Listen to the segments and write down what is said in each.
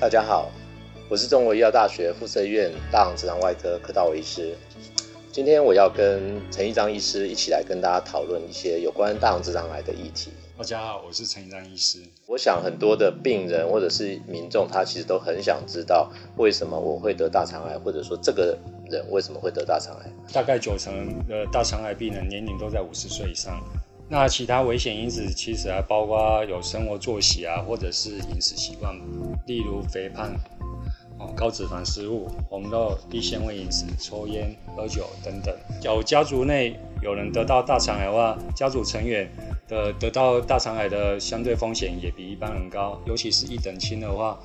大家好，我是中国医药大学附设医院大肠直肠外科柯道伟医师。今天我要跟陈一章医师一起来跟大家讨论一些有关大肠直肠癌的议题。大家好，我是陈一章医师。我想很多的病人或者是民众，他其实都很想知道为什么我会得大肠癌，或者说这个人为什么会得大肠癌。大概九成的大肠癌病人年龄都在五十岁以上。那其他危险因子其实还包括有生活作息啊，或者是饮食习惯，例如肥胖、哦高脂肪食物、红肉、低纤维饮食、抽烟、喝酒等等。有家族内有人得到大肠癌的话，家族成员的得到大肠癌的相对风险也比一般人高，尤其是一等亲的话。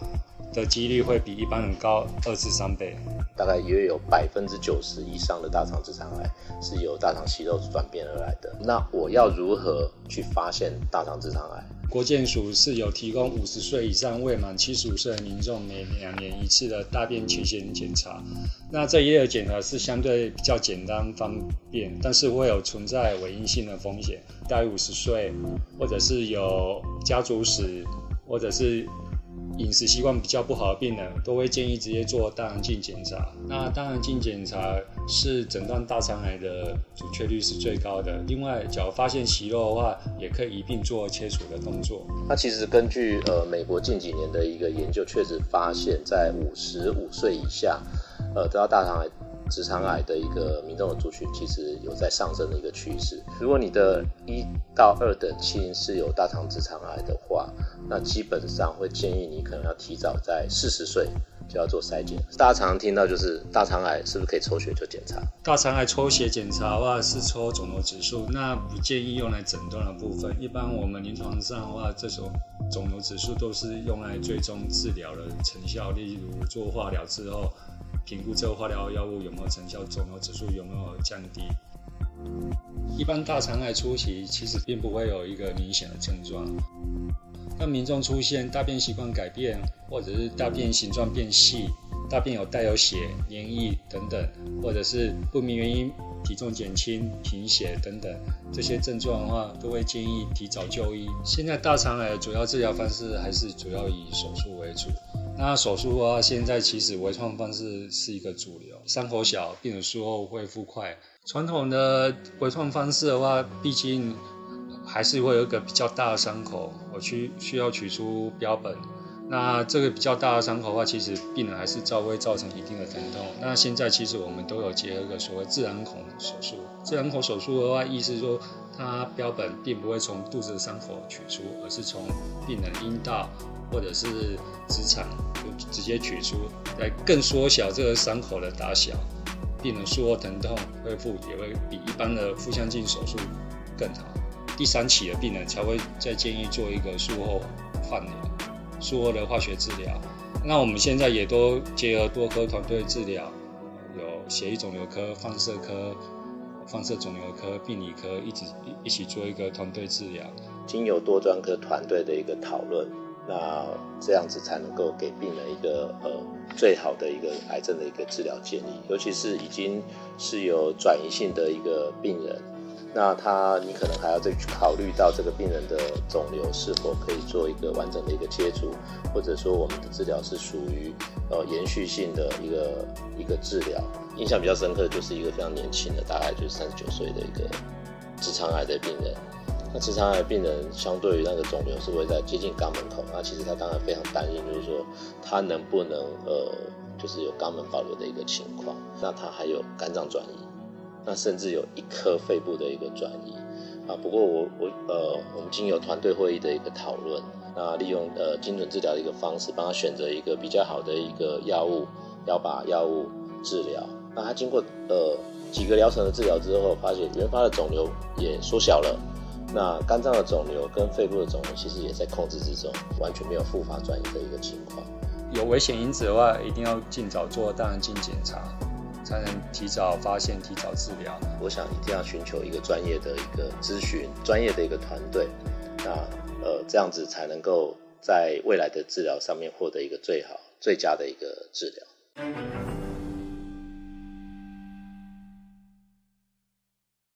的几率会比一般人高二至三倍，大概约有百分之九十以上的大肠直肠癌是由大肠息肉转变而来的。那我要如何去发现大肠直肠癌？国健署是有提供五十岁以上未满七十五岁的民众每两年一次的大便潜血检查。那这一类的检查是相对比较简单方便，但是会有存在伪阴性的风险。大于五十岁，或者是有家族史，或者是饮食习惯比较不好的病人，都会建议直接做大肠镜检查。那大肠镜检查是诊断大肠癌的准确率是最高的。另外，假如发现息肉的话，也可以一并做切除的动作。那其实根据呃美国近几年的一个研究，确实发现，在五十五岁以下，呃得到大肠癌。直肠癌的一个民众的族群，其实有在上升的一个趋势。如果你的一到二等亲是有大肠直肠癌的话，那基本上会建议你可能要提早在四十岁就要做筛检。大家常常听到就是大肠癌是不是可以抽血就检查？大肠癌抽血检查的话是抽肿瘤指数，那不建议用来诊断的部分。一般我们临床上的话，这种肿瘤指数都是用来追踪治疗的成效，例如做化疗之后。评估这个化疗药物有没有成效，肿瘤指数有没有降低。一般大肠癌初期其实并不会有一个明显的症状。当民众出现大便习惯改变，或者是大便形状变细、大便有带有血、黏液等等，或者是不明原因体重减轻、贫血等等这些症状的话，都会建议提早就医。现在大肠癌的主要治疗方式还是主要以手术为主。那手术的话，现在其实微创方式是一个主流，伤口小，病人术后恢复快。传统的微创方式的话，毕竟还是会有一个比较大的伤口，我去需要取出标本。那这个比较大的伤口的话，其实病人还是照会造成一定的疼痛。那现在其实我们都有结合一个所谓自然孔手术。自然孔手术的话，意思说它标本并不会从肚子的伤口取出，而是从病人阴道。或者是直肠就直接取出，来更缩小这个伤口的大小，病人术后疼痛恢复也会比一般的腹腔镜手术更好。第三期的病人才会再建议做一个术后放疗，术后的化学治疗。那我们现在也都结合多科团队治疗，有血液肿瘤科、放射科、放射肿瘤科、病理科，一直一起做一个团队治疗，经由多专科团队的一个讨论。那这样子才能够给病人一个呃最好的一个癌症的一个治疗建议，尤其是已经是有转移性的一个病人，那他你可能还要再去考虑到这个病人的肿瘤是否可以做一个完整的一个切除，或者说我们的治疗是属于呃延续性的一个一个治疗。印象比较深刻的就是一个非常年轻的，大概就是三十九岁的一个直肠癌的病人。那直肠癌病人相对于那个肿瘤是会在接近肛门口，那其实他当然非常担心，就是说他能不能呃，就是有肛门保留的一个情况。那他还有肝脏转移，那甚至有一颗肺部的一个转移啊。不过我我呃，我们经由团队会议的一个讨论，那利用呃精准治疗的一个方式，帮他选择一个比较好的一个药物，要把药物治疗。那他经过呃几个疗程的治疗之后，发现原发的肿瘤也缩小了。那肝脏的肿瘤跟肺部的肿瘤其实也在控制之中，完全没有复发转移的一个情况。有危险因子的话，一定要尽早做大肠镜检查，才能提早发现、提早治疗。我想一定要寻求一个专业的一个咨询、专业的一个团队，那呃这样子才能够在未来的治疗上面获得一个最好、最佳的一个治疗。